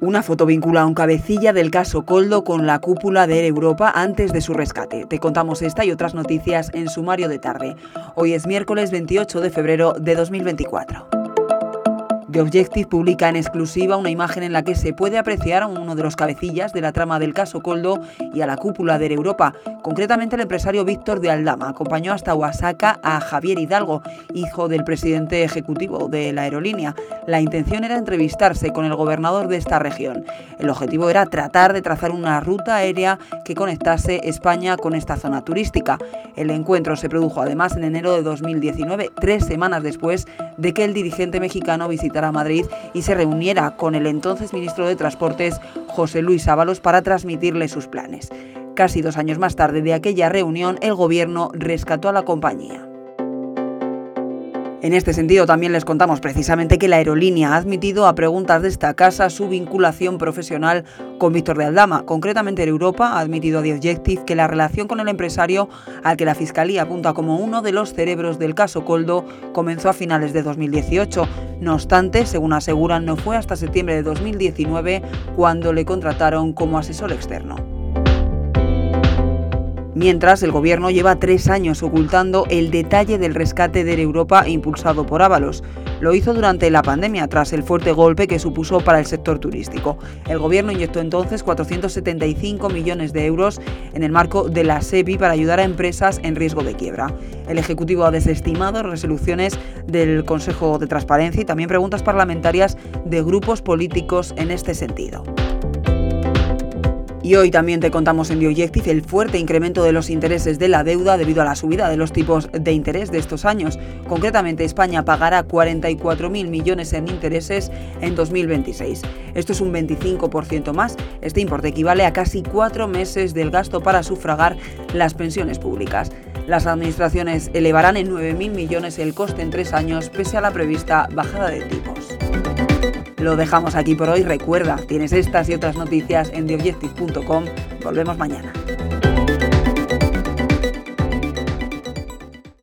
Una foto vincula a un cabecilla del caso Coldo con la cúpula de Europa antes de su rescate. Te contamos esta y otras noticias en sumario de tarde. Hoy es miércoles 28 de febrero de 2024. The Objective publica en exclusiva una imagen en la que se puede apreciar a uno de los cabecillas de la trama del caso Coldo y a la cúpula de Europa. Concretamente, el empresario Víctor de Aldama acompañó hasta Oaxaca a Javier Hidalgo, hijo del presidente ejecutivo de la aerolínea. La intención era entrevistarse con el gobernador de esta región. El objetivo era tratar de trazar una ruta aérea que conectase España con esta zona turística. El encuentro se produjo además en enero de 2019, tres semanas después de que el dirigente mexicano visitara a Madrid y se reuniera con el entonces ministro de Transportes, José Luis Ábalos, para transmitirle sus planes. Casi dos años más tarde de aquella reunión, el gobierno rescató a la compañía. En este sentido, también les contamos precisamente que la aerolínea ha admitido a preguntas de esta casa su vinculación profesional con Víctor de Aldama. Concretamente, Europa ha admitido a The Objective que la relación con el empresario, al que la Fiscalía apunta como uno de los cerebros del caso Coldo, comenzó a finales de 2018. No obstante, según aseguran, no fue hasta septiembre de 2019 cuando le contrataron como asesor externo. Mientras, el gobierno lleva tres años ocultando el detalle del rescate de Europa impulsado por Ábalos. Lo hizo durante la pandemia, tras el fuerte golpe que supuso para el sector turístico. El gobierno inyectó entonces 475 millones de euros en el marco de la SEPI para ayudar a empresas en riesgo de quiebra. El Ejecutivo ha desestimado resoluciones del Consejo de Transparencia y también preguntas parlamentarias de grupos políticos en este sentido. Y hoy también te contamos en Bioyective el fuerte incremento de los intereses de la deuda debido a la subida de los tipos de interés de estos años. Concretamente, España pagará 44.000 millones en intereses en 2026. Esto es un 25% más. Este importe equivale a casi cuatro meses del gasto para sufragar las pensiones públicas. Las administraciones elevarán en 9.000 millones el coste en tres años pese a la prevista bajada de tipos. Lo dejamos aquí por hoy. Recuerda, tienes estas y otras noticias en theobjective.com. Volvemos mañana.